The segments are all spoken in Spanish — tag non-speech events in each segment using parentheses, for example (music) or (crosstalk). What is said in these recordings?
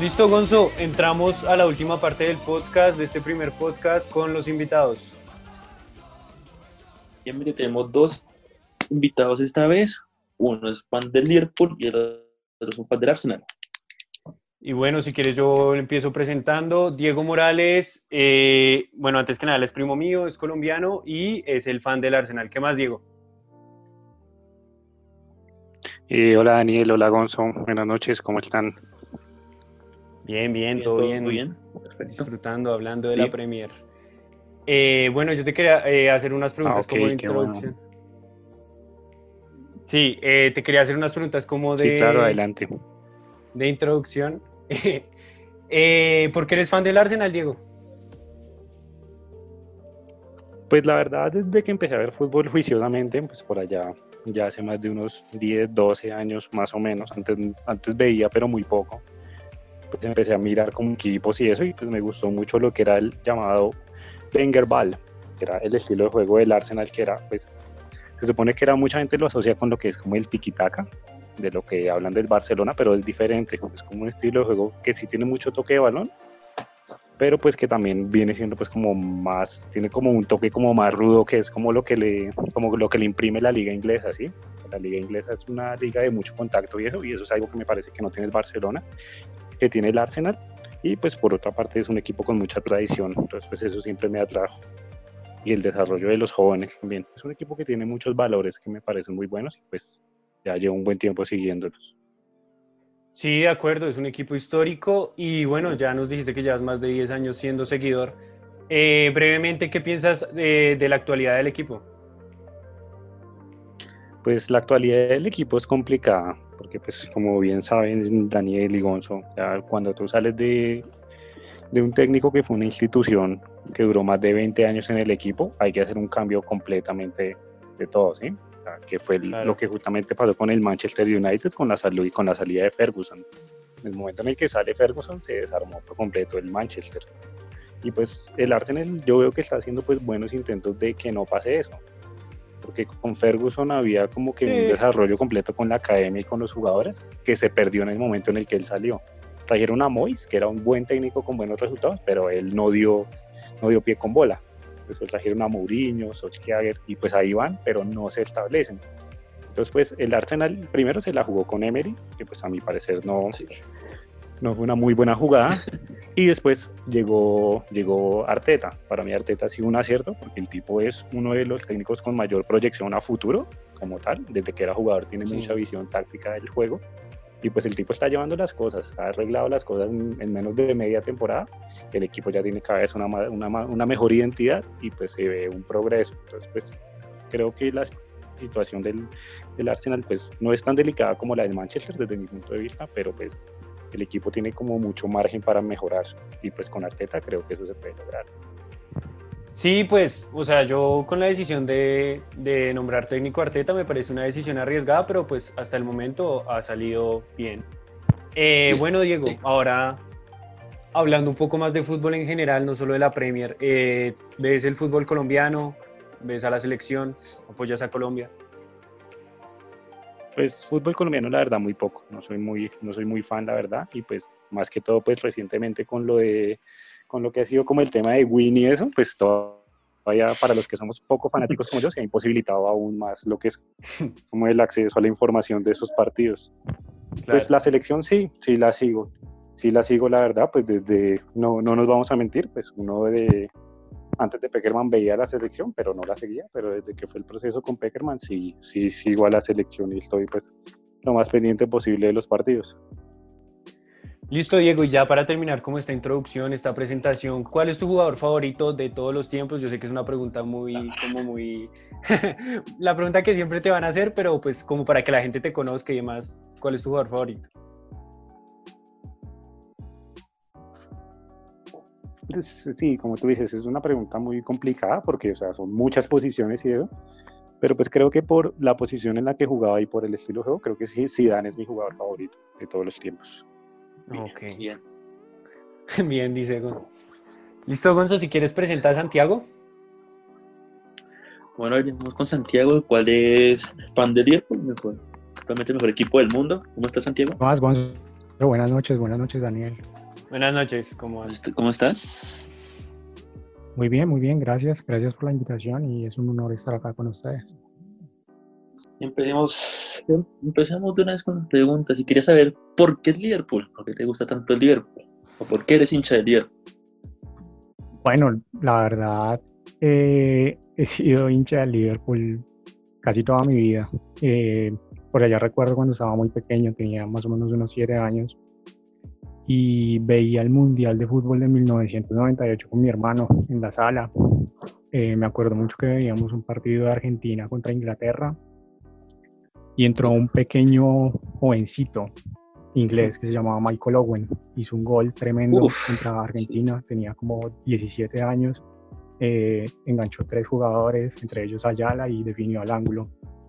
Listo, Gonzo, entramos a la última parte del podcast, de este primer podcast con los invitados. Bien, tenemos dos invitados esta vez. Uno es fan del Liverpool y el otro es un fan del Arsenal. Y bueno, si quieres yo empiezo presentando. Diego Morales, eh, bueno, antes que nada, es primo mío, es colombiano y es el fan del Arsenal. ¿Qué más, Diego? Eh, hola Daniel, hola Gonzo, buenas noches, ¿cómo están? Bien, bien, todo, bien. bien. Disfrutando, hablando de la Premier. Eh, bueno, yo te quería eh, hacer unas preguntas ah, como de introducción. Sí, eh, te quería hacer unas preguntas como de. Sí, claro, adelante. De introducción. (laughs) ¿Por qué eres fan del Arsenal, Diego? Pues la verdad, desde que empecé a ver fútbol (laughs) juiciosamente, pues por allá, ya hace más de unos 10, 12 años más o menos. Antes, antes veía, pero muy poco pues empecé a mirar como equipos y eso, y pues me gustó mucho lo que era el llamado Wenger Ball, que era el estilo de juego del Arsenal, que era, pues, se supone que era mucha gente lo asocia con lo que es como el tiki-taka, de lo que hablan del Barcelona, pero es diferente, es como un estilo de juego que sí tiene mucho toque de balón, pero pues que también viene siendo pues como más, tiene como un toque como más rudo, que es como lo que le, como lo que le imprime la liga inglesa, ¿sí? La liga inglesa es una liga de mucho contacto y eso, y eso es algo que me parece que no tiene el Barcelona, que tiene el Arsenal y pues por otra parte es un equipo con mucha tradición, entonces pues eso siempre me atrajo. Y el desarrollo de los jóvenes también. Es un equipo que tiene muchos valores que me parecen muy buenos y pues ya llevo un buen tiempo siguiéndolos. Sí, de acuerdo, es un equipo histórico y bueno, ya nos dijiste que llevas más de 10 años siendo seguidor. Eh, brevemente, ¿qué piensas de, de la actualidad del equipo? Pues la actualidad del equipo es complicada porque pues como bien saben Daniel y Gonzo, cuando tú sales de, de un técnico que fue una institución que duró más de 20 años en el equipo, hay que hacer un cambio completamente de todo, ¿sí? que fue lo que justamente pasó con el Manchester United con la salud y con la salida de Ferguson. En el momento en el que sale Ferguson se desarmó por completo el Manchester. Y pues el Arsenal yo veo que está haciendo pues buenos intentos de que no pase eso porque con Ferguson había como que un desarrollo completo con la academia y con los jugadores que se perdió en el momento en el que él salió. Trajeron a Mois, que era un buen técnico con buenos resultados, pero él no dio, no dio pie con bola. Después trajeron a Mourinho, Solskjaer, y pues ahí van, pero no se establecen. Entonces, pues el Arsenal primero se la jugó con Emery, que pues a mi parecer no, no fue una muy buena jugada. Y después llegó, llegó Arteta. Para mí Arteta ha sido un acierto porque el tipo es uno de los técnicos con mayor proyección a futuro, como tal. Desde que era jugador tiene mucha visión táctica del juego. Y pues el tipo está llevando las cosas, ha arreglado las cosas en, menos de media temporada. El equipo ya tiene cada vez una, una, una mejor identidad y pues se ve un progreso. Entonces pues creo que la situación del, del Arsenal pues no es tan delicada como la del Manchester desde mi punto de vista, pero pues el equipo tiene como mucho margen para mejorar y pues con Arteta creo que eso se puede lograr. Sí, pues, o sea, yo con la decisión de, nombrar técnico Arteta me parece una decisión arriesgada, pero pues hasta el momento ha salido bien. Eh, bueno, Diego, ahora hablando un poco más de fútbol en general, no solo de la Premier, eh, ¿ves el fútbol colombiano? ¿Ves a la selección? ¿Apoyas a Colombia? Pues fútbol colombiano la verdad muy poco, no soy muy, no soy muy fan la verdad. Y pues más que todo pues recientemente con lo de, con lo que ha sido como el tema de Win y eso, pues todavía para los que somos poco fanáticos como yo se ha imposibilitado aún más lo que es (laughs) como el acceso a la información de esos partidos. Pues la selección sí, sí la sigo, sí la sigo la verdad, pues desde, no, no nos vamos a mentir, pues uno de antes de Peckerman veía la selección, pero no la seguía, pero desde que fue el proceso con Peckerman sí, sí sigo a la selección y estoy pues lo más pendiente posible de los partidos. Listo, Diego, y ya para terminar como esta introducción, esta presentación, ¿cuál es tu jugador favorito de todos los tiempos? Yo sé que es una pregunta muy, como muy, (laughs) la pregunta que siempre te van a hacer, pero pues como para que la gente te conozca y demás, ¿cuál es tu jugador favorito? Sí, como tú dices, es una pregunta muy complicada porque, o sea, son muchas posiciones y eso. Pero pues creo que por la posición en la que jugaba y por el estilo de juego, creo que sí, Zidane es mi jugador favorito de todos los tiempos. ok. Bien. (laughs) Bien, dice Gonzo. Listo, Gonzo, si quieres presentar a Santiago. Bueno, vamos con Santiago, ¿cuál es fan del Liverpool? Mejor, realmente el mejor equipo del mundo. ¿Cómo está Santiago? ¿Cómo vas, Gonzo? buenas noches, buenas noches, Daniel. Buenas noches, ¿cómo, ¿Cómo estás? Muy bien, muy bien, gracias. Gracias por la invitación y es un honor estar acá con ustedes. Empecemos, empecemos de una vez con las preguntas. Si quería saber por qué el Liverpool, por qué te gusta tanto el Liverpool, o por qué eres hincha del Liverpool. Bueno, la verdad, eh, he sido hincha del Liverpool casi toda mi vida. Eh, por allá recuerdo cuando estaba muy pequeño, tenía más o menos unos siete años, y veía el Mundial de Fútbol de 1998 con mi hermano en la sala. Eh, me acuerdo mucho que veíamos un partido de Argentina contra Inglaterra y entró un pequeño jovencito inglés que se llamaba Michael Owen. Hizo un gol tremendo contra Argentina, tenía como 17 años, eh, enganchó tres jugadores, entre ellos Ayala, y definió al ángulo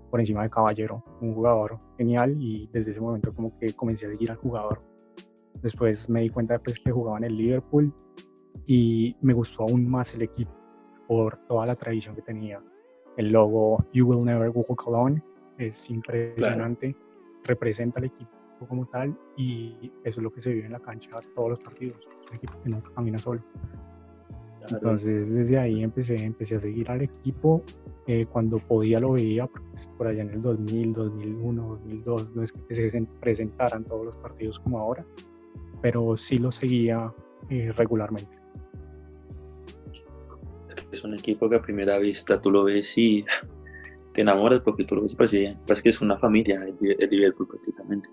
por encima de Caballero, un jugador genial y desde ese momento como que comencé a seguir al jugador Después me di cuenta pues, que jugaba en el Liverpool y me gustó aún más el equipo por toda la tradición que tenía. El logo You Will Never Walk Alone es impresionante, representa al equipo como tal y eso es lo que se vive en la cancha todos los partidos. un equipo que nunca camina solo. Entonces desde ahí empecé, empecé a seguir al equipo. Eh, cuando podía lo veía, pues, por allá en el 2000, 2001, 2002, no es que se presentaran todos los partidos como ahora, pero sí lo seguía eh, regularmente. Es un equipo que a primera vista tú lo ves y (laughs) te enamoras porque tú lo ves parece, parece que es una familia el, Liverpool prácticamente.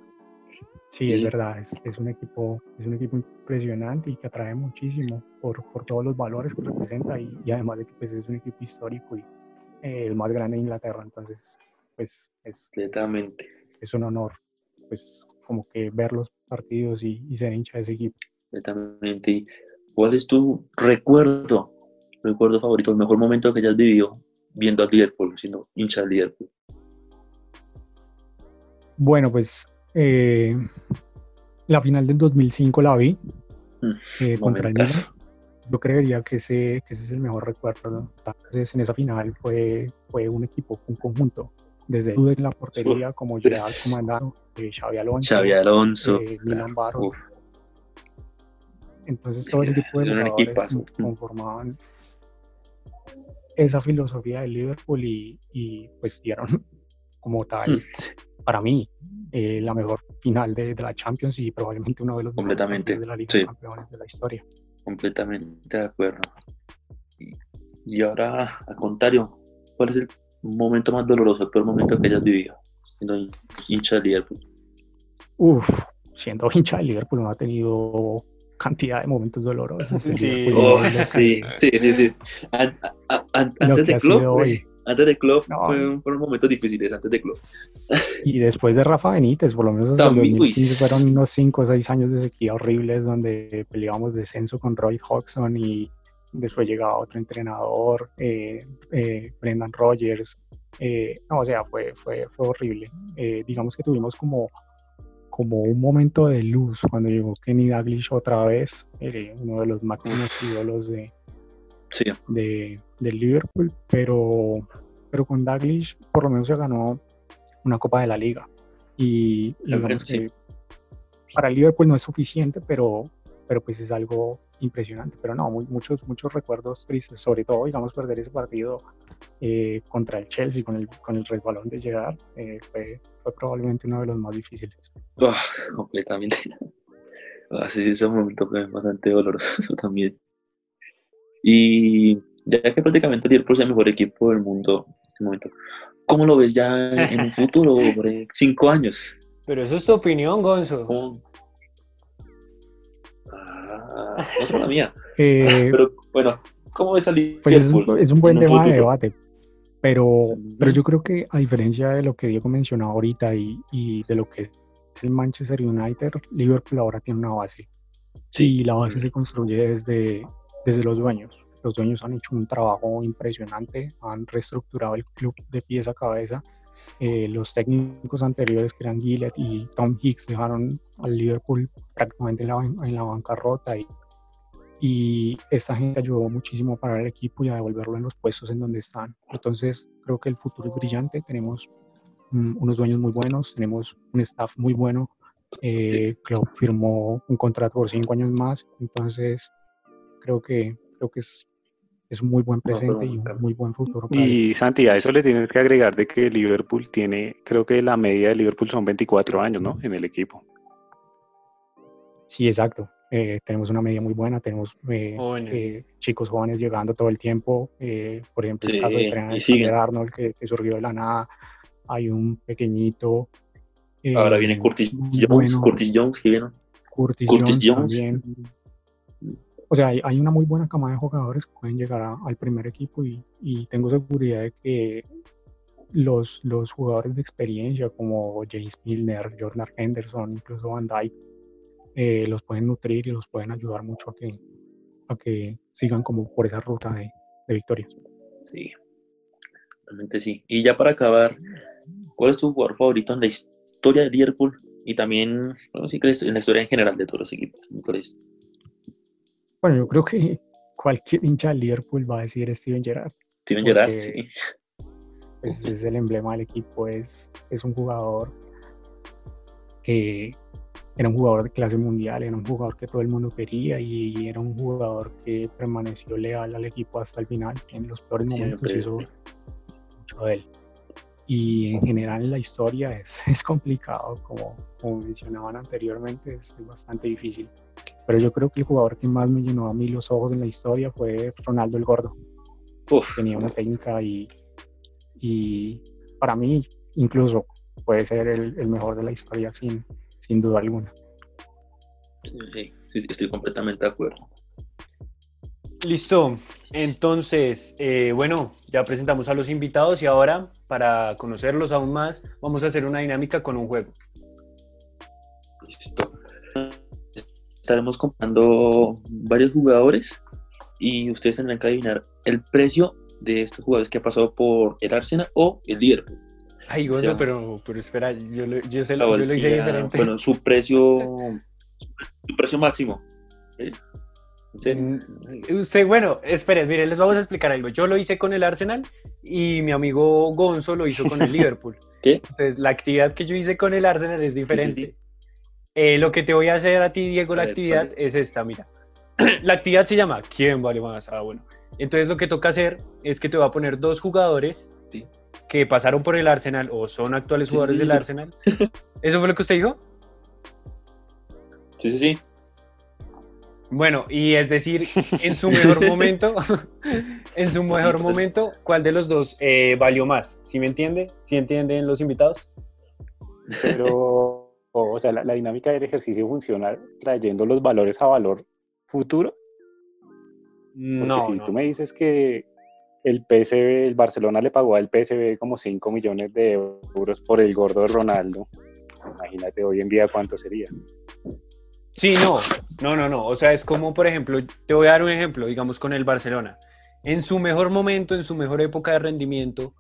Sí, es verdad, es, un equipo, es un equipo impresionante y que atrae muchísimo por, por todos los valores que representa y, además de que pues, es un equipo histórico y eh, el más grande de Inglaterra, entonces pues es, Completamente. es un honor pues como que verlos partidos y, ser hincha de ese equipo. Exactamente. ¿Cuál es tu recuerdo, recuerdo favorito, el mejor momento que hayas vivido viendo al Liverpool, siendo hincha del Liverpool? Bueno, pues eh, la final del 2005 la vi mm, eh, contra el Milan. Yo creería que ese, que ese es el mejor recuerdo. Entonces, en esa final fue, fue un equipo, un conjunto desde en la portería como Gerard Comandano, eh, Xavi Alonso, Xavi Alonso eh, Milan Barros. Entonces todo ese tipo de jugadores conformaban esa filosofía del Liverpool y, y, pues dieron (laughs) como tal, mm. para mí, eh, la mejor final de, de, la Champions y probablemente uno de los Completamente. de la Liga de Campeones de la historia. Completamente de acuerdo. Y, y ahora, al contrario, ¿cuál es el momento más doloroso, el peor momento que hayas vivido siendo hincha de Liverpool? Uf, siendo hincha de Liverpool no ha tenido cantidad de momentos dolorosos. Sí, oh, sí, sí, sí, sí, (laughs) antes de Klopp, antes de Klopp fueron, momentos difíciles, antes de Klopp. Y después de Rafa Benítez, por lo menos hasta el 2015 fueron unos 5 o 6 años de sequía horribles donde peleábamos descenso con Roy Hodgson y después llegaba otro entrenador, eh, eh, Brendan Rogers, eh, no, o sea, fue, fue, fue horrible. digamos que tuvimos como, como un momento de luz cuando llegó Kenny Dalglish otra vez, uno de los máximos ídolos de, de, del Liverpool, pero, pero con Dalglish por lo menos se ganó una Copa de la Liga. Y digamos que para el Liverpool no es suficiente, pero, pero pues es algo impresionante, pero no, muchos, muchos recuerdos tristes, sobre todo, digamos, perder ese partido eh, contra el Chelsea con el, con el resbalón de llegar, eh, fue, fue, probablemente uno de los más difíciles. completamente. Así es un momento bastante doloroso (laughs) también. Y ya que prácticamente el Liverpool es el mejor equipo del mundo en este momento, ¿cómo lo ves ya en un (laughs) futuro, por cinco años? Pero eso es tu opinión, Gonzo no solo la mía. (laughs) Eh, pero bueno, ¿cómo es el pues es, un, buen tema de debate. Pero, pero yo creo que a diferencia de lo que Diego mencionó ahorita y, y de lo que es el Manchester United, Liverpool ahora tiene una base. Sí, y la base se construye desde, desde los dueños. Los dueños han hecho un trabajo impresionante, han reestructurado el club de pies a cabeza. Eh, los técnicos anteriores, que eran Gillett y Tom Hicks, dejaron al Liverpool prácticamente en la, en la bancarrota y y esta gente ayudó muchísimo para el equipo y a devolverlo en los puestos en donde están. Entonces creo que el futuro es brillante, tenemos mm, unos dueños muy buenos, tenemos un staff muy bueno. Eh, Klopp firmó un contrato por cinco años más, entonces creo que creo que es, es un muy buen presente y un muy buen futuro. para él. Y Santi, a eso le tienes que agregar de que Liverpool tiene, creo que la media de Liverpool son 24 años, ¿no? En el equipo. Sí, exacto. Eh, tenemos una media muy buena, tenemos eh, Jóvenes. eh, chicos jóvenes llegando todo el tiempo. eh, por ejemplo, Sí, el caso de y Trent siguen. Arnold que, que surgió de la nada. Hay un pequeñito. Ahora viene Curtis Jones, bueno, Curtis Jones que viene. Curtis, Curtis Jones, Jones. también. O sea, hay, una muy buena cama de jugadores que pueden llegar a- al primer equipo y, tengo seguridad de que los, los jugadores de experiencia como James Milner, Jordan Henderson, incluso Van Dyke, eh, los pueden nutrir y los pueden ayudar mucho a que, a que sigan como por esa ruta de, de victorias. Sí, realmente sí. Y ya para acabar, ¿cuál es tu jugador favorito en la historia de Liverpool? Y también, bueno, si crees, en la historia en general de todos los equipos. ¿Cuál es? Bueno, yo creo que (laughs) cualquier hincha de Liverpool va a decir Steven Gerrard. Steven Gerrard, sí. es, es el emblema del equipo, es, es un jugador que era un jugador de clase mundial, era un jugador que todo el mundo quería y era un jugador que permaneció leal al equipo hasta el final. En los peores momentos Siempre. hizo mucho de él. Y en general en la historia es, (laughs) es complicado, como, como mencionaban anteriormente, es bastante difícil. Pero yo creo que el jugador que más me llenó a mí los ojos en la historia fue Ronaldo el Gordo Uf, tenía una técnica y, y para mí incluso puede ser el, el mejor de la historia sin, sin duda alguna. sí, sí, sí, estoy completamente de acuerdo. Listo. Entonces, eh, bueno, ya presentamos a los invitados y ahora, para conocerlos aún más, vamos a hacer una dinámica con un juego. Listo. Estaremos comprando varios jugadores y ustedes tendrán que adivinar el precio de estos jugadores que ha pasado por el Arsenal o el Liverpool. Ay, O Gonzo, sea, pero, pero espera, yo, lo- yo, La lo, yo lo hice diferente. Bueno, su precio, su precio máximo. ¿sí? ¿Sí? Mm, Usted, bueno, esperen, miren, les vamos a explicar algo. Yo lo hice con el Arsenal y mi amigo Gonzo lo hizo con el (laughs) Liverpool. ¿Qué? Entonces, la actividad que yo hice con el Arsenal es diferente. sí. Eh, lo que te voy a hacer a ti, Diego, A la ver, actividad vale. es esta, mira. (clears throat) la actividad se llama ¿Quién vale más? Ah, bueno. Entonces, lo que toca hacer es que te voy a poner dos jugadores Sí. que pasaron por el Arsenal o son actuales Sí, jugadores sí, del. Arsenal. ¿Eso fue lo que usted dijo? Sí, sí, sí. Bueno, y es decir, en su mejor (laughs) momento, (laughs) en su mejor momento, ¿cuál de los dos eh, valió más? ¿Sí me entiende? ¿Sí entienden los invitados? Pero, o sea, la, la dinámica del ejercicio funciona trayendo los valores a valor futuro. Porque No, si no. tú me dices que el PSV, el Barcelona le pagó al PSV como 5 millones de euros por el gordo de Ronaldo, imagínate hoy en día cuánto sería. Sí, no, no, no, no. O sea, es como, por ejemplo, te voy a dar un ejemplo, digamos, con el Barcelona. En su mejor momento, en su mejor época de rendimiento,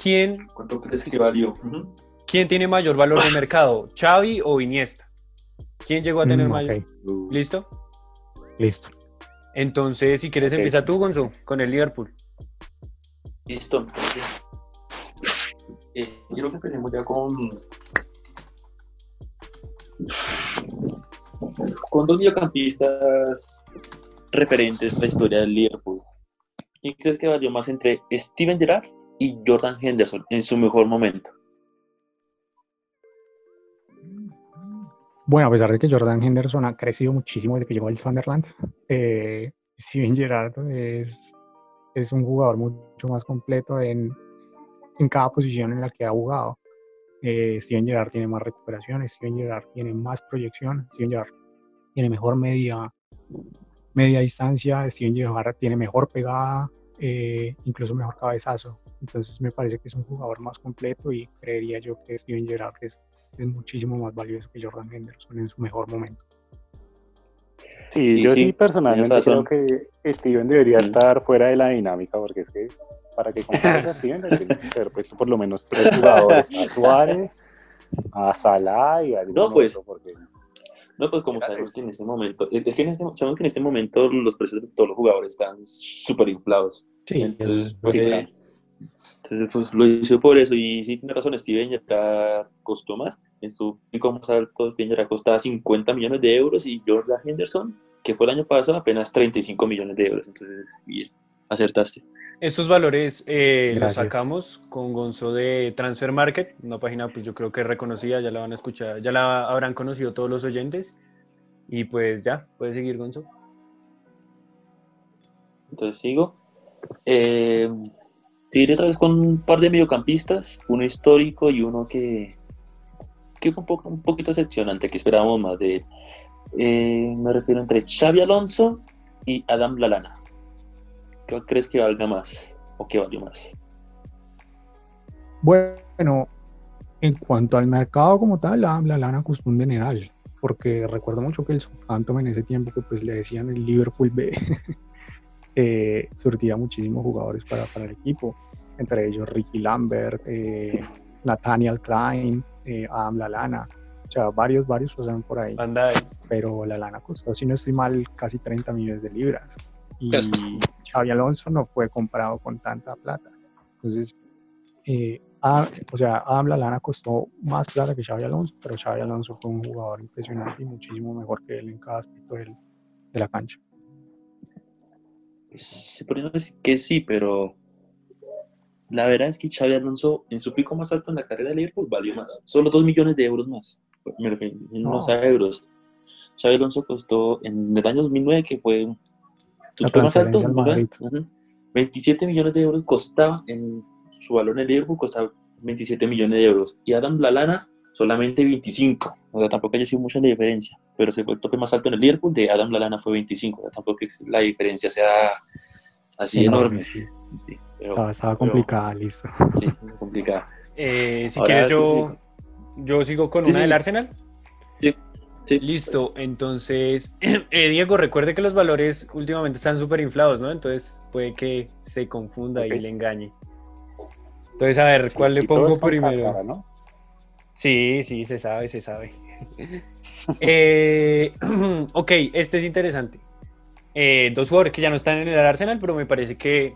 ¿quién, ¿Cuánto crees que valió? Ujú. Quién tiene mayor valor de mercado? ¿Xavi o Iniesta? ¿Quién llegó a tener Mm, mayor? ok, ¿Listo? listo. Entonces, si quieres, Ok. empieza tú, Gonzo, con el Liverpool. Listo. Eh, quiero que empecemos ya con. Con dos mediocampistas referentes en la historia del Liverpool. ¿Y crees que valió más entre Steven Gerrard y Jordan Henderson en su mejor momento? Bueno, a pesar de que Jordan Henderson ha crecido muchísimo desde que llegó al Sunderland, eh, (laughs) Steven Gerrard es, es un jugador mucho más completo en, en cada posición en la que ha jugado. Eh, Steven Gerrard tiene más recuperaciones, Steven Gerrard tiene más proyección, Steven Gerrard tiene mejor media, media distancia, Steven Gerrard tiene mejor pegada, eh, incluso mejor cabezazo. Entonces me parece que es un jugador más completo y creería yo que Steven Gerrard es es muchísimo más valioso que Jordan Henderson en su mejor momento. Sí, Y yo sí, sí, personalmente creo que Steven debería estar fuera de la dinámica, porque es que para que compares (laughs) a Steven que haber puesto por lo menos tres jugadores, a Suárez, a Salah y a No, pues, otro, porque No, pues como sabemos que en este momento, es que en este, sabemos que en este momento los precios de todos los jugadores están súper inflados. Sí, Entonces, es puede-. Entonces, pues lo hizo por eso. Y sí, tiene razón, Steven ya costó más. En su pico más alto, Steven ya costaba 50 millones de euros y Jordan Henderson, que fue el año pasado, apenas 35 millones de euros. Entonces, bien, acertaste. Estos valores eh, los sacamos con Gonzo de Transfer Market, una página pues yo creo que reconocida, ya la van a escuchar, ya la habrán conocido todos los oyentes. Y pues ya, puedes seguir Gonzo. Entonces sigo. Eh, seguiré otra vez con un par de mediocampistas, uno histórico y uno que, que un, poco, un poquito decepcionante, que esperábamos más de él. Eh, me refiero entre Xavi Alonso y Adam Lalana. ¿Qué crees que valga más o que valió más? Bueno, en cuanto al mercado como tal, la, la lana costó un dineral, porque recuerdo mucho que el Southampton en ese tiempo, que pues le decían el Liverpool B, (laughs) eh, surtía muchísimos jugadores para, para el equipo, entre ellos Ricky Lambert, eh, Sí. Nathaniel Klein, eh, Adam Lalana, o sea, varios, varios pasaron por ahí, pero la lana costó, si no estoy mal, casi 30 millones de libras. Y. Xavi Alonso no fue comprado con tanta plata. Entonces, eh, a- o sea, Adam Lallana costó más plata que Xavi Alonso, pero Xavi Alonso fue un jugador impresionante y muchísimo mejor que él en cada aspecto del- de la cancha. Se podría decir que sí, pero la verdad es que Xavi Alonso en su pico más alto en la carrera de Liverpool valió más. Solo 2 millones de euros más. Me refiero, no sea euros. Xavi Alonso costó en el año 2009, que fue su pico más alto, transferencia al 2009, Madrid. ujú, 27 millones de euros costaba en su valor en Liverpool, costaba 27 millones de euros. Y Adam Lalana solamente 25. O sea, tampoco haya sido mucha la diferencia. Pero se fue el tope más alto en el Liverpool, de Adam Lalana fue 25. O sea, tampoco la diferencia sea así enorme. sí. Sí, pero, Estaba, estaba pero- complicada, listo. sí, muy complicado. Eh, si Ahora quieres yo, yo sigo con Sí, una sí. del Arsenal. Sí, sí. Listo, entonces, (clears throat) eh, Diego, recuerde que los valores últimamente están súper inflados, ¿no? Entonces puede que se confunda y le engañe. Entonces, a ver, ¿cuál le pongo primero? cáscara, ¿no? Sí, sí, se sabe, se sabe. (laughs) Eh, (clears throat) ok, este es interesante. Eh, dos jugadores que ya no están en el Arsenal, pero me parece que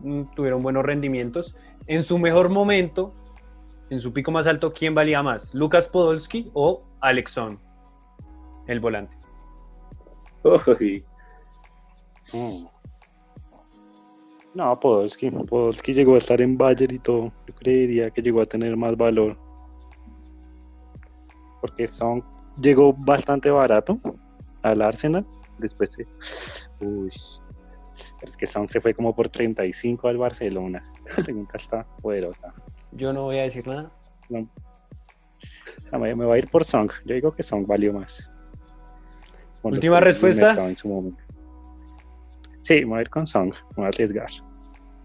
mm, tuvieron buenos rendimientos. En su mejor momento, en su pico más alto, ¿quién valía más? ¿Lucas Podolski o Alexon, el volante? Uy, Mm. No, Podolski. Podolski llegó a estar en Bayern y todo. Yo creería que llegó a tener más valor. Porque Son llegó bastante barato al Arsenal. Después se... Uy. Pero es que Son se fue como por 35 al Barcelona. (laughs) La pregunta está poderosa. Yo no voy a decir nada. No. No, me, me voy a ir por Song. Yo digo que Song valió más. Los Última respuesta. en su momento. Sí, me voy a ir con Song. Me voy a arriesgar.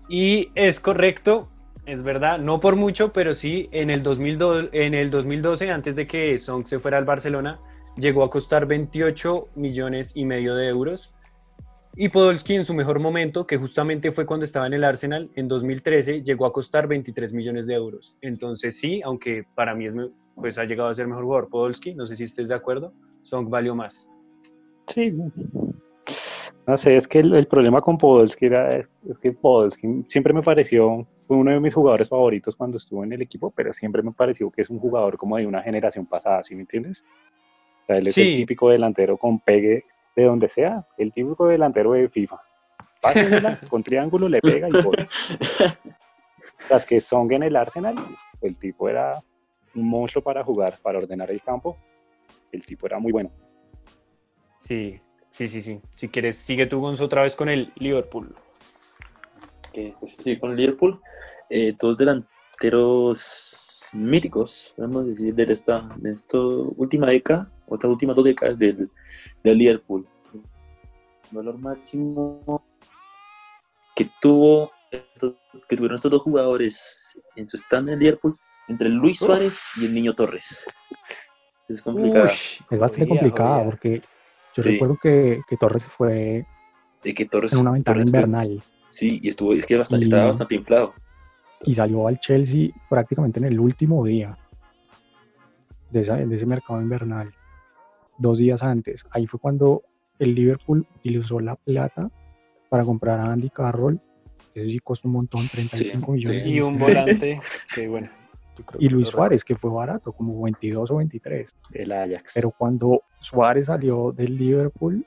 Y es correcto, es verdad, no por mucho, pero sí, en el, 2002, en el 2012, antes de que Song se fuera al Barcelona, llegó a costar 28 millones y medio de euros. Y Podolski en su mejor momento, que justamente fue cuando estaba en el Arsenal, en 2013, llegó a costar 23 millones de euros. Entonces sí, aunque para mí es, pues ha llegado a ser mejor jugador Podolski, no sé si estés de acuerdo, Song valió más. Sí. No sé, es que el, problema con Podolski era, es que Podolski siempre me pareció, fue uno de mis jugadores favoritos cuando estuvo en el equipo, pero siempre me pareció que es un jugador como de una generación pasada, ¿sí me entiendes? O sea, él es Sí. el típico delantero con pegue de donde sea, el típico delantero de FIFA. Pásenla, con triángulo le pega y gol. (laughs) Las que son en el Arsenal, el tipo era un monstruo para jugar, para ordenar el campo. El tipo era muy bueno. Sí, sí, sí, sí. Si quieres, sigue tú, Gonzo, otra vez con el Liverpool. Que sí, con el Liverpool, eh, dos delanteros míticos, podemos decir, de esta, de esta última década, otras últimas dos décadas del, del Liverpool. El valor máximo que tuvo estos- que tuvieron estos dos jugadores en su stand en el Liverpool, entre Luis Suárez y el Niño Torres. Es complicado. Es bastante jodida. porque yo Sí. recuerdo que, que Torres se fue De que Torres, en una ventana Torres fue- invernal Sí, y estuvo, es que bastante, Y- estaba bastante inflado. y salió al Chelsea prácticamente en el último día de, esa- de ese mercado invernal, dos días antes. Ahí fue cuando el Liverpool utilizó la plata para comprar a Andy Carroll ese sí costó un montón, 35 Sí, millones. sí. Y un (laughs) volante, que bueno. Y Luis Suárez, que fue barato, como 22 o 23. El Ajax. Pero cuando Suárez salió del Liverpool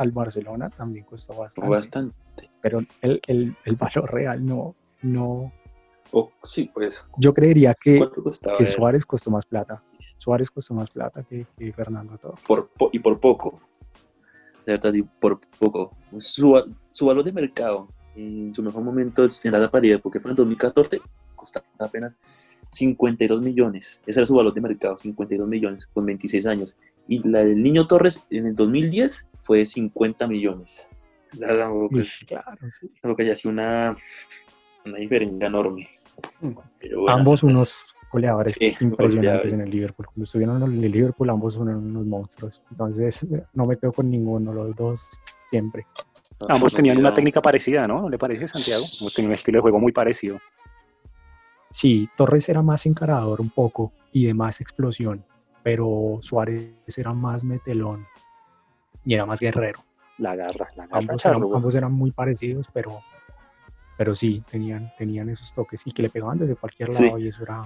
al Barcelona también costó bastante. Bastante. Pero el, el, el valor real no, no. O- sí, pues. Yo creería que, que? Suárez costó más plata. Suárez costó más plata que, que Fernando todo. Por, po- y por poco. De sí, por poco. Su, su valor de mercado en su mejor momento en la paridad, porque fue en 2014, costaba apenas 52 millones. Ese era su valor de mercado, 52 millones, con 26 años. Y la del Niño Torres en el 2010 fue de 50 millones. Claro, sí. lo que ya sido una, una diferencia enorme. Pero bueno, ambos pues, unos goleadores Sí, impresionantes goleadores. en el Liverpool. Cuando estuvieron en el Liverpool, ambos fueron unos monstruos. Entonces, no me quedo con ninguno, los dos siempre. no, Ambos no tenían una técnica parecida, ¿no? ¿No le parece, Santiago? Ambos tenían un estilo de juego muy parecido. Sí, Torres era más encarador un poco y de más explosión, pero Suárez era más metelón y era más guerrero. La garra, la garra. Ambos eran, ambos eran muy parecidos, pero, pero sí, tenían, tenían esos toques y que le pegaban desde cualquier Sí. lado y eso era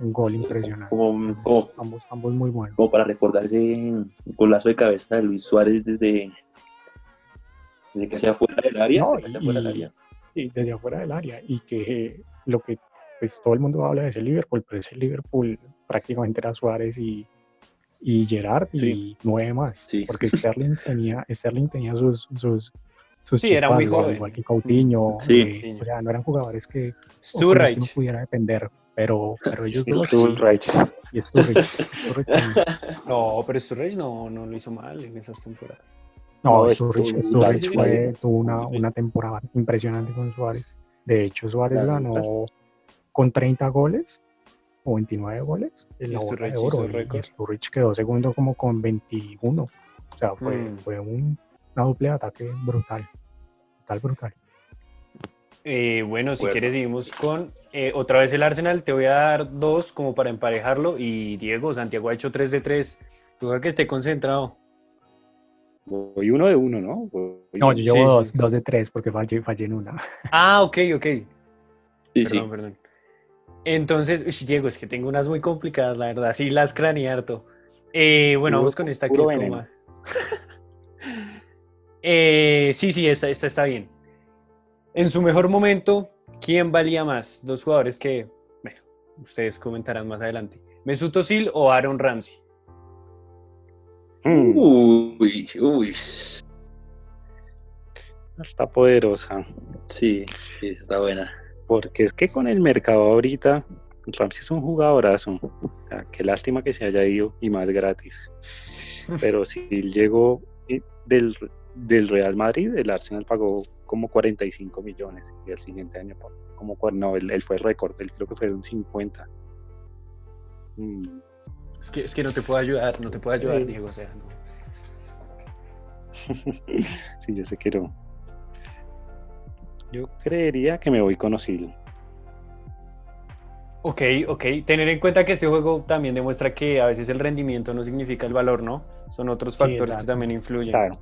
un gol impresionante. Como, como, Ambos, ambos muy buenos. como para recordarse un golazo de cabeza de Luis Suárez desde, desde que sea fuera del área. No, sea fuera del y- área. Sí, desde afuera del área y que lo que pues todo el mundo habla de ese Liverpool, pero ese Liverpool prácticamente era Suárez y, y Gerard y nueve más, Sí. porque Sterling (laughs) tenía, Sterling tenía sus, sus, sus Sí, era muy joven. igual que Coutinho, Sí. eh, o sea, no eran jugadores que, Sturridge. uno pudiera depender, pero, pero ellos dos Sturridge. y Sturridge. (laughs) No, pero Sturridge no, no lo hizo mal en esas temporadas. No, No, Sturridge, Sturridge, Sturridge sí, fue- sí. tuvo una, una temporada impresionante con Suárez. De hecho, Suárez Claro, ganó con 30 goles o 29 goles en Y la bola de Sturridge oro. y- Sturridge quedó segundo como con 21. O sea, fue, Mm. fue un, una doble ataque brutal. Brutal, brutal. Eh, bueno, si Bueno. quieres seguimos con eh, otra vez el Arsenal. Te voy a dar dos como para emparejarlo. Y Diego, Santiago ha hecho 3 de 3. Tú que esté concentrado. Voy uno de uno, ¿no? Voy- No, yo Sí, llevo sí. dos, dos de tres porque fallé, fallé en una. Ah, ok, ok. Sí, Perdón, sí. perdón. Entonces, uy, Diego, es que tengo unas muy complicadas, la verdad. Sí, las craneé harto. Eh, bueno, Puro- vamos con esta que es como (laughs) Eh, sí, sí, esta, esta está bien. En su mejor momento, ¿quién valía más? Dos jugadores que, bueno, ustedes comentarán más adelante. ¿Mesut Özil o Aaron Ramsey? Mm, Uy, uy. está poderosa. Sí, sí, está buena. Porque es que con el mercado ahorita, Ramsey es un jugadorazo. O sea, qué lástima que se haya ido y más gratis. (laughs) Pero si él llegó eh, del, del Real Madrid, el Arsenal pagó como 45 millones y el siguiente año como no, él, él fue récord, él creo que fue de un 50. Mm, Es que, es que no te puedo ayudar, no te puedo ayudar. Diego. O sea, no. (laughs) sí, yo sé que no. Yo creería que me voy con Osil. Ok, ok. Tener en cuenta que este juego también demuestra que a veces el rendimiento no significa el valor, ¿no? Son otros Sí, factores que también influyen. Claro.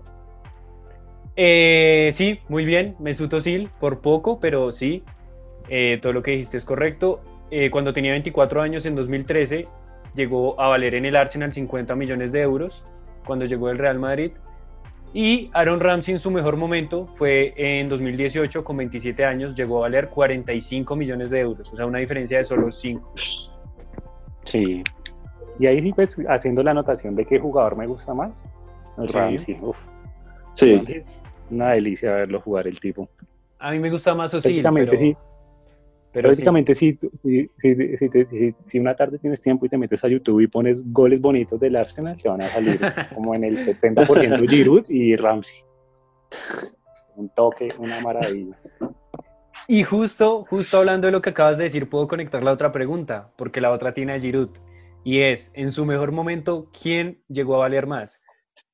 Eh, sí, muy bien. Mesut Özil, por poco, pero sí. Eh, todo lo que dijiste es correcto. Eh, cuando tenía 24 años, en 2013, llegó a valer en el Arsenal 50 millones de euros, cuando llegó del Real Madrid. Y Aaron Ramsey en su mejor momento fue en 2018, con 27 años, llegó a valer 45 millones de euros, o sea, una diferencia de solo 5. Sí. Y ahí sí, pues, haciendo la anotación de qué jugador me gusta más. Sí. Ramsey. Uf, Sí, Ramsey, Una delicia verlo jugar el tipo. A mí me gusta más Prácticamente pero, sí. Pero sí. Prácticamente si, si, si- si una tarde tienes tiempo y te metes a YouTube y pones goles bonitos del Arsenal, te van a salir (laughs) como en el 70% Giroud y Ramsey. Un toque, una maravilla. Y justo, justo hablando de lo que acabas de decir, puedo conectar la otra pregunta, porque la otra tiene a Giroud. Y es, en su mejor momento, ¿quién llegó a valer más?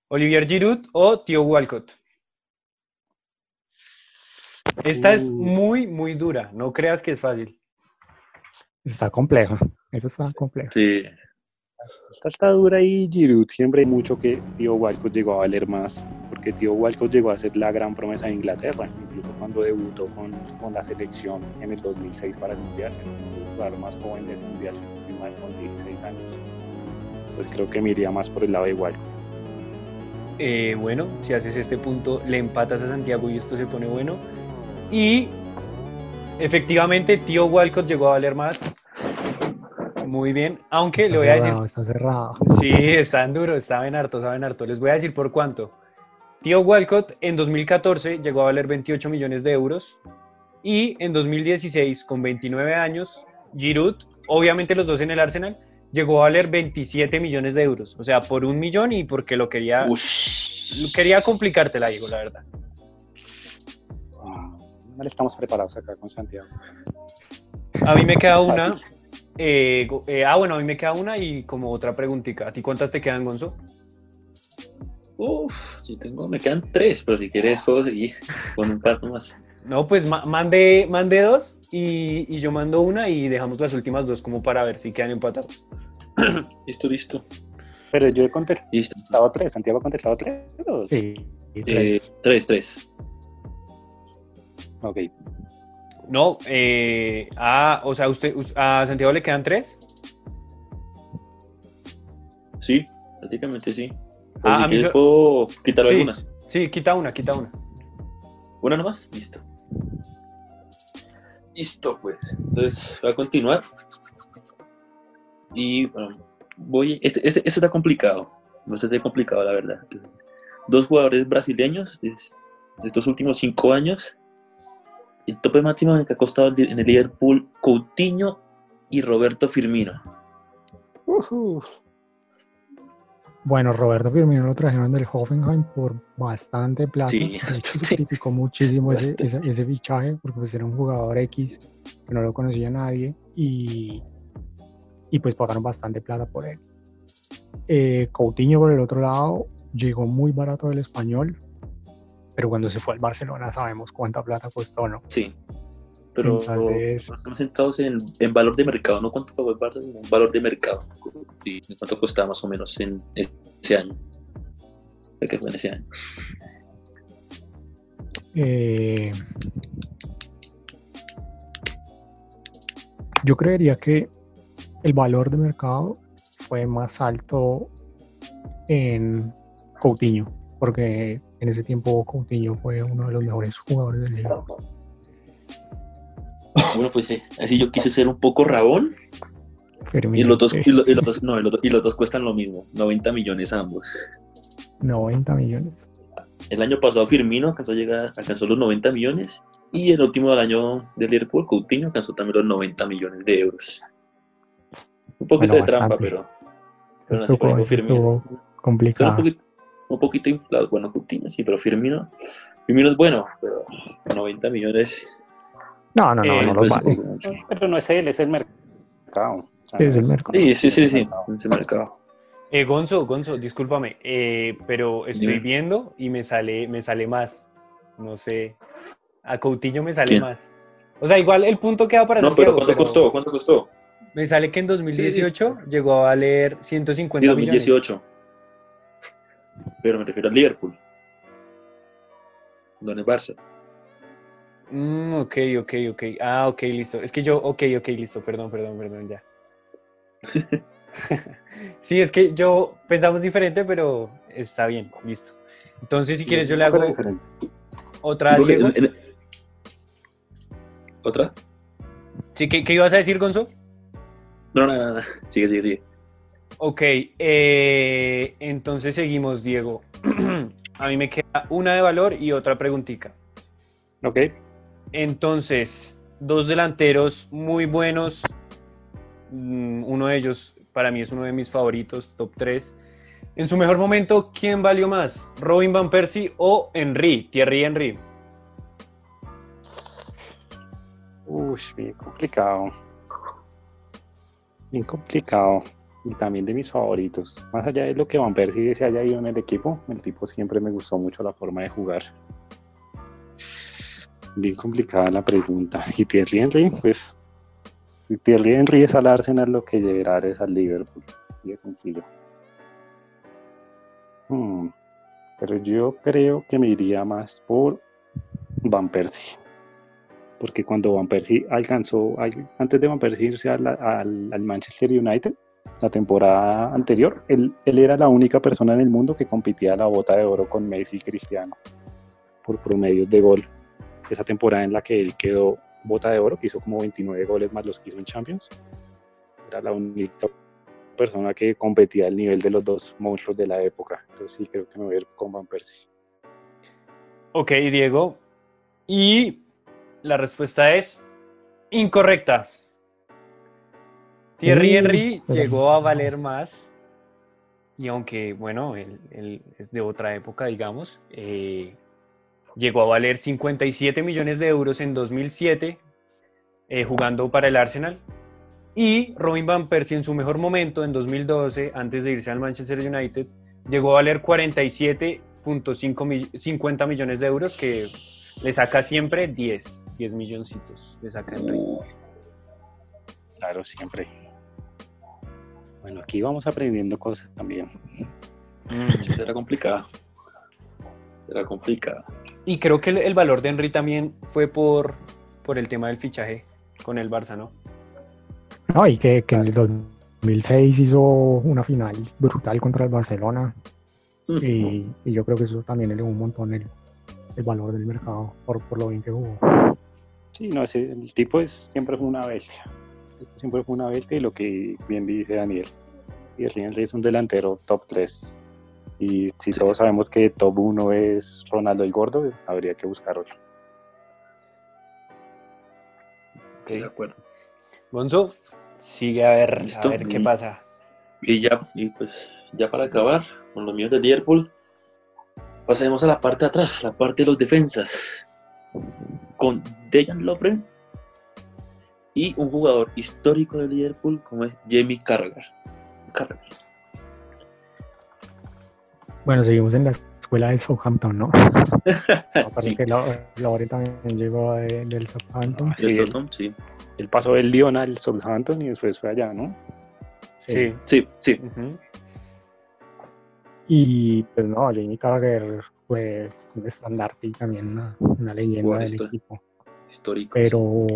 ¿Olivier Giroud o Tío Walcott? Esta es Uh. muy, muy dura. No creas que es fácil. Está complejo. Eso está complejo. sí. Esta está dura y Giroud siempre hay mucho que Tío Walcott llegó a valer más, porque Tío Walcott llegó a ser la gran promesa de Inglaterra, incluso cuando debutó con, con la selección en el 2006 para el Mundial, el jugador más joven del Mundial, con 16 años. Pues creo que me iría más por el lado de Walcott. Eh, bueno, si haces este punto, le empatas a Santiago y esto se pone bueno. Y efectivamente, Tío Walcott llegó a valer más. Muy bien, aunque Está le voy a decir Está cerrado. Sí, están duros, saben harto, saben harto. Les voy a decir por cuánto. Tío Walcott en 2014 llegó a valer 28 millones de euros y en 2016, con 29 años, Giroud, obviamente los dos en el Arsenal, llegó a valer 27 millones de euros. O sea, por un millón y porque lo quería, Ush. quería complicártela, digo, la verdad. No estamos preparados acá con Santiago. A mí me queda una. eh, eh, ah, bueno, a mí me queda una y como otra preguntita. ¿A ti cuántas te quedan, Gonzo? Uf, yo tengo, me quedan tres, pero si quieres puedo seguir con un par más. No, pues ma- mande, mande dos y, y yo mando una y dejamos las últimas dos como para ver si quedan empatados. (clears throat) Listo, listo. Pero yo he contestado Listo. tres, Santiago ha contestado tres. ¿o? Sí, Eh, tres. tres, tres. Ok, No, eh, ah, o sea, usted, us- a Santiago le quedan tres. Sí, prácticamente sí. O Ah, si a mí so- puedo quitar Sí. algunas. Sí, quita una, quita una. ¿Una nomás? Listo. Listo, pues. Entonces, voy a continuar. Y bueno, voy. Este, este, este está complicado. Este está complicado, la verdad. Dos jugadores brasileños de estos últimos cinco años. El tope máximo en el que ha costado en el Liverpool Coutinho y Roberto Firmino. Bueno, Roberto Firmino lo trajeron del Hoffenheim por bastante plata. Sí, bastante. se criticó muchísimo ese, ese- Bastante. ese fichaje porque pues era un jugador X que no lo conocía nadie y, y pues pagaron bastante plata por él. Eh, Coutinho por el otro lado llegó muy barato del español, pero cuando se fue al Barcelona sabemos cuánta plata costó, ¿no? Sí. Pero Entonces- estamos centrados en, en valor de mercado, no cuánto pagó el Barça, sino en valor de mercado. Sí, cuánto costaba más o menos en ese año. Creo que fue en ese año. Eh, yo creería que el valor de mercado fue más alto en Coutinho, porque en ese tiempo Coutinho fue uno de los mejores jugadores del liga. Bueno, pues sí, así yo quise ser un poco rabón y los dos, sí, y lo- y los dos- no, y los dos- cuestan lo mismo, 90 millones ambos. 90 millones. El año pasado Firmino alcanzó, a llegar, alcanzó los 90 millones y el último del año del Liverpool, Coutinho, alcanzó también los 90 millones de euros. Un poquito Bueno, de trampa, pero, pero Estuvo, complicado. Un poquito inflado. Bueno, Coutinho sí, pero Firmino, Firmino es bueno, pero 90 millones. No, no, no, Eh, no pues, vale. pues, Pero no es él, es el mercado. Es el mercado. Sí, sí, sí, sí, en ese mercado. Eh, Gonzo, Gonzo, discúlpame, eh, pero estoy Dime. viendo y me sale, me sale más. No sé. A Coutinho me sale ¿Quién? más. O sea, igual el punto queda para No, pero ¿cuánto costó? ¿Cuánto costó? Me sale que en 2018 llegó a valer 150 Sí, millones. 2018. Pero me refiero al Liverpool. No en el Barça. Mm, ok, ok, ok. Ah, ok, listo. Es que yo, ok, ok, listo. Perdón, perdón, perdón, ya. (laughs) sí, es que yo pensamos diferente, pero está bien, listo. Entonces, si quieres, yo le hago otra Diego. en- en- ¿Otra? Sí, ¿qué, qué ibas a decir, Gonzo? No, no, no, no. Sigue, sigue, sigue. Ok, eh, entonces seguimos, Diego. (clears throat) a mí me queda una de valor y otra preguntita. Ok, Entonces, dos delanteros muy buenos. Mm, Uno de ellos para mí es uno de mis favoritos, top 3. En su mejor momento, ¿quién valió más? ¿Robin Van Persie o Henry? Thierry Henry. Uy, bien complicado. Bien complicado. Y también de mis favoritos. Más allá de lo que Van Persie se haya ido en el equipo, el tipo siempre me gustó mucho la forma de jugar. Bien complicada la pregunta. Y Thierry Henry, pues. Si Thierry Henry es al Arsenal, lo que llevará es al Liverpool. y es sencillo. Hmm, Pero yo creo que me iría más por Van Persie. Porque cuando Van Persie alcanzó, al- antes de Van Persie irse al- al Manchester United, la temporada anterior, él, él era la única persona en el mundo que competía la bota de oro con Messi y Cristiano por promedios de gol. Esa temporada en la que él quedó bota de oro, que hizo como 29 goles más los que hizo en Champions, era la única persona que competía al nivel de los dos monstruos de la época. Entonces sí, creo que me voy a ir con Van Persie. Ok, Diego. Y la respuesta es incorrecta. Thierry Henry llegó a valer más. Y aunque, bueno, él, él es de otra época, digamos, eh, llegó a valer 57 millones de euros en 2007 eh, jugando para el Arsenal. Y Robin Van Persie en su mejor momento, en 2012, antes de irse al Manchester United, llegó a valer 47.5 mi- 50 millones de euros, que le saca siempre 10, 10 milloncitos, le saca Henry. Claro, siempre. Bueno, aquí vamos aprendiendo cosas también. Sí, Era complicada. Era complicada. Y creo que el, el valor de Henry también fue por, por el tema del fichaje con el Barça, ¿no? No, y que, que en el 2006 hizo una final brutal contra el Barcelona. Y, y yo creo que eso también elevó un montón el, el valor del mercado por, por lo bien que jugó. Sí, no, ese, el tipo es, siempre fue una bestia. Siempre fue una bestia y lo que bien dice Daniel. Y Henry es un delantero top 3. Y si todos sabemos que top 1 es Ronaldo el Gordo, habría que buscar otro. Sí, de acuerdo. Gonzo, sigue a ver, Listo. a ver qué pasa. Y ya, y pues, ya para acabar con los míos de Liverpool, pasemos a la parte de atrás, la parte de los defensas. Con Dejan Lovren y un jugador histórico de Liverpool como es Jamie Carragher. Carragher. Bueno, seguimos en la escuela de Southampton, ¿no? (laughs) Sí, que Lo- Lauren también llegó de- del Southampton. de Sí. Southampton, sí. Él pasó del Lyon al Southampton y después fue allá, ¿no? Sí. Sí, sí. Y pues no, Jamie Carragher fue un estandarte y también una, una leyenda del equipo. Histórico. Pero,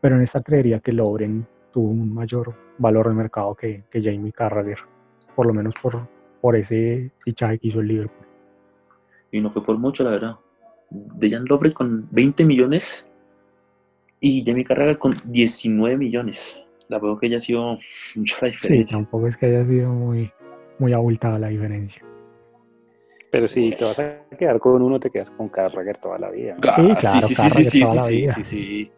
pero en esta creería que Lauren tuvo un mayor valor de mercado que, que Jamie Carragher, por lo menos por, por ese fichaje que hizo el Liverpool. Y no fue por mucho, la verdad. Dejan Lovren con 20 millones y Jamie Carragher con 19 millones. La veo que haya sido mucha la Sí, diferencia. tampoco es que haya sido muy, muy abultada la diferencia. Pero si te vas a quedar con uno, te quedas con Carragher toda la vida. ¿no? Ah, claro, sí, sí, sí, sí, sí, sí, sí, sí.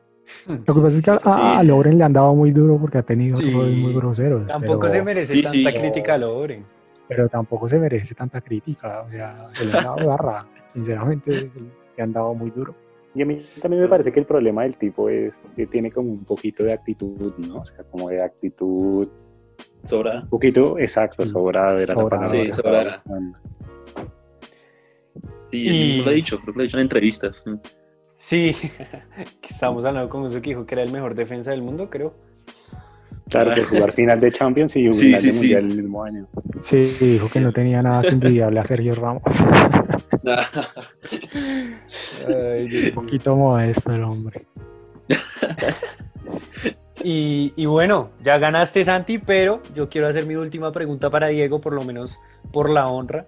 Lo que pasa es que a, Sí, sí, sí. a- a Lauren le han dado muy duro porque ha tenido Sí. roles muy groseros. Tampoco pero, se merece Sí, tanta sí. crítica a Loren. pero tampoco se merece tanta crítica. O sea, se le han dado garra. (laughs) Sinceramente, le han dado muy duro. Y a mí también me parece que el problema del tipo es que tiene como un poquito de actitud, ¿no? O sea, como de actitud, Sobra. un poquito exacto, Sí. sobrado era la Sobrado. palabra Sí, sobrada. Sí, Y- lo ha dicho, creo que lo ha dicho en entrevistas. Sí, (laughs) que estábamos hablando con eso que dijo que era el mejor defensa del mundo, creo. Claro, que jugar (laughs) final de Champions y un Sí, final sí, de sí. Mundial el mismo año. Sí, dijo que no tenía nada que envidiarle a Sergio Ramos. Ay, (laughs) Un poquito modesto el hombre. Y, y bueno, ya ganaste Santi, pero yo quiero hacer mi última pregunta para Diego, por lo menos por la honra.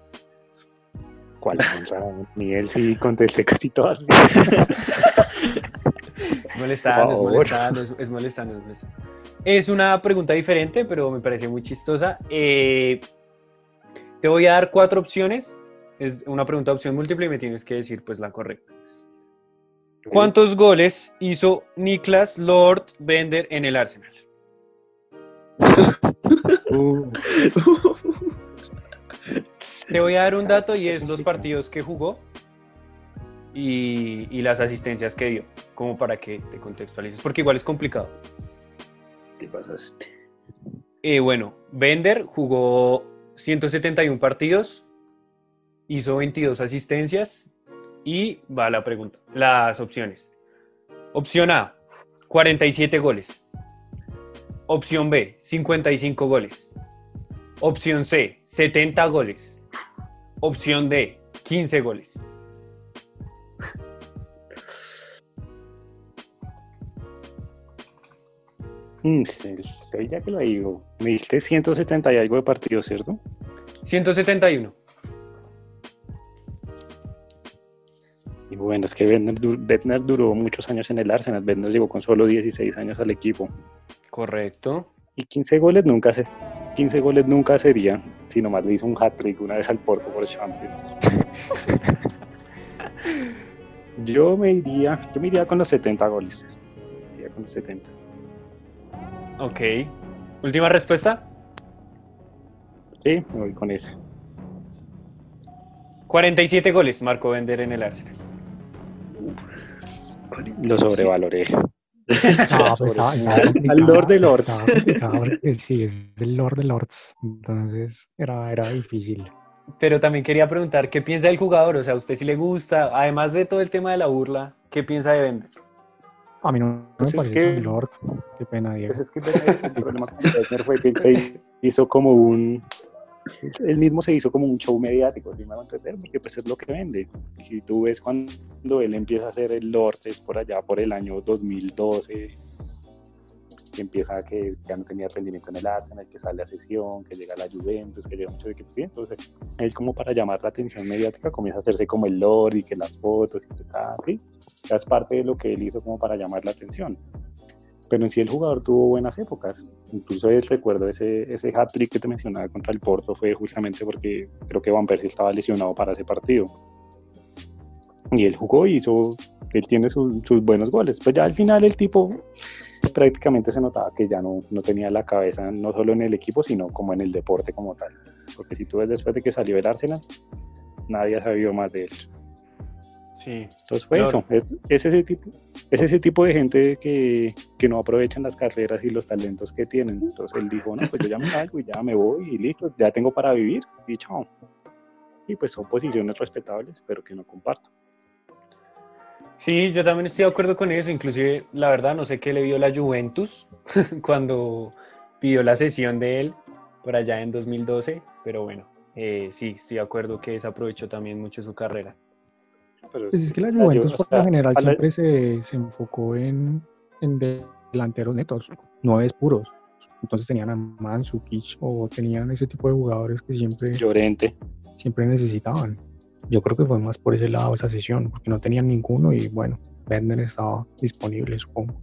¿Cuál? (laughs) Miguel sí contesté casi todas. (laughs) (laughs) Es molestando, es molestando, es, es molestando, es molestando. Es una pregunta diferente, pero me parece muy chistosa. Eh, te voy a dar cuatro opciones. Es una pregunta de opción múltiple y me tienes que decir pues la correcta. ¿Cuántos goles hizo Niklas Lord Bender en el Arsenal? Uh, Te voy a dar un dato y es los partidos que jugó y, y las asistencias que dio, como para que te contextualices, porque igual es complicado. Te pasaste. Eh, bueno, Bender jugó 171 partidos, hizo 22 asistencias y va la pregunta, las opciones. Opción A, 47 goles. Opción B, 55 goles. Opción C, 70 goles. Opción D, 15 goles. Mm, ya que lo digo, me diste 170 y algo de partidos, ¿cierto? 171. Y bueno, es que Bednar duró muchos años en el Arsenal. Bednar llegó con solo 16 años al equipo. Correcto. Y 15 goles nunca se, 15 goles nunca sería, si nomás le hizo un hat-trick una vez al Porto por Champions. (laughs) yo me iría, yo me iría con los 70 goles. Me iría con los 70. Ok. Última respuesta. Sí, me voy con eso. 47 goles marcó Bender en el Arsenal. Lo sobrevaloré. Pues, (laughs) Al Lord de Lords. sí, es el Lord de Lords. Entonces era, era difícil. Pero también quería preguntar, ¿qué piensa del jugador? O sea, ¿a usted sí le gusta? Además de todo el tema de la burla, ¿qué piensa de Bender? A mí no, no Pues me es parece que- Lord. Qué pena, Diego. Pues es que el problema con Bednar fue que (laughs) hizo como un. Él mismo se hizo como un show mediático, si me va a entender, porque pues es lo que vende. Si tú ves cuando él empieza a hacer el Lord, es por allá por el año 2012, que empieza que ya no tenía rendimiento en el Arsenal, que sale a sesión, que llega a la Juventus, que llega a muchos equipos, sí, entonces él como para llamar la atención mediática comienza a hacerse como el Lord y que las fotos y que tal, sí, ya es parte de lo que él hizo como para llamar la atención pero en sí el jugador tuvo buenas épocas. Incluso el recuerdo ese, ese hat-trick que te mencionaba contra el Porto fue justamente porque creo que Van Persie estaba lesionado para ese partido. Y él jugó y hizo, él tiene sus, sus buenos goles. Pues ya al final el tipo prácticamente se notaba que ya no, no tenía la cabeza no solo en el equipo, sino como en el deporte como tal. Porque si tú ves después de que salió del Arsenal, nadie ha sabido más de él. Sí. Entonces fue eso, es, es ese tipo, es ese tipo de gente que, que no aprovechan las carreras y los talentos que tienen. Entonces él dijo, no, pues yo ya me salgo y ya me voy y listo, ya tengo para vivir y chao. Y pues son posiciones respetables, pero que no comparto. Sí, yo también estoy de acuerdo con eso. Inclusive, la verdad, no sé qué le vio la Juventus (laughs) cuando pidió la sesión de él por allá en 2012, pero bueno, eh, sí, estoy de acuerdo que desaprovechó también mucho su carrera. Pero Pues es que la la Ju- Juventus por sea, lo general la- siempre se, se enfocó en, en delanteros netos, nueve puros. Entonces tenían a Mandzukic o tenían ese tipo de jugadores que siempre, Llorente. siempre necesitaban. Yo creo que fue más por ese lado esa sesión, porque no tenían ninguno y bueno, Bender estaba disponible, supongo.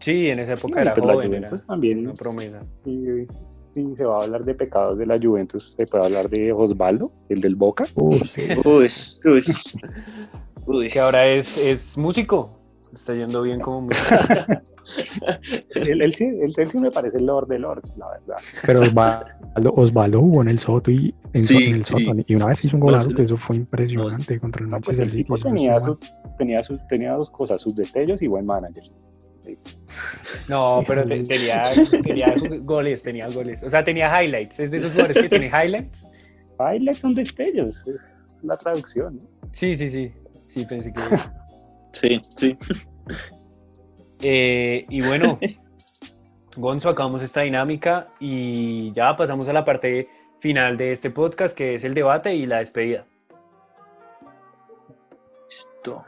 Sí, en esa época Y era pues la joven, era Juventus también, una promesa. si, si se va a hablar de pecados de la Juventus, se puede hablar de Osvaldo, el del Boca. Sí. Uy, uy. Uy. Que ahora es, es músico, está yendo bien como músico. (laughs) él, él sí, él- él sí me parece el Lord de Lords, la verdad. Pero Osvaldo, Osvaldo jugó en el Soto y en, Sí, en el sí. Soto, y una vez hizo un golazo sí. que eso fue impresionante contra el No, pues Manchester el City. tenía, sus- tenía, sus, tenía dos cosas, sus destellos y buen manager. (laughs) No, pero te- tenía, tenía goles, tenía goles. O sea, tenía highlights. Es de esos jugadores que tiene highlights. Highlights son destellos, es la traducción. ¿no? Sí, sí, sí. Sí, pensé que. (laughs) Sí, sí. Eh, y bueno, Gonzo, acabamos esta dinámica y ya pasamos a la parte final de este podcast, que es el debate y la despedida. Listo.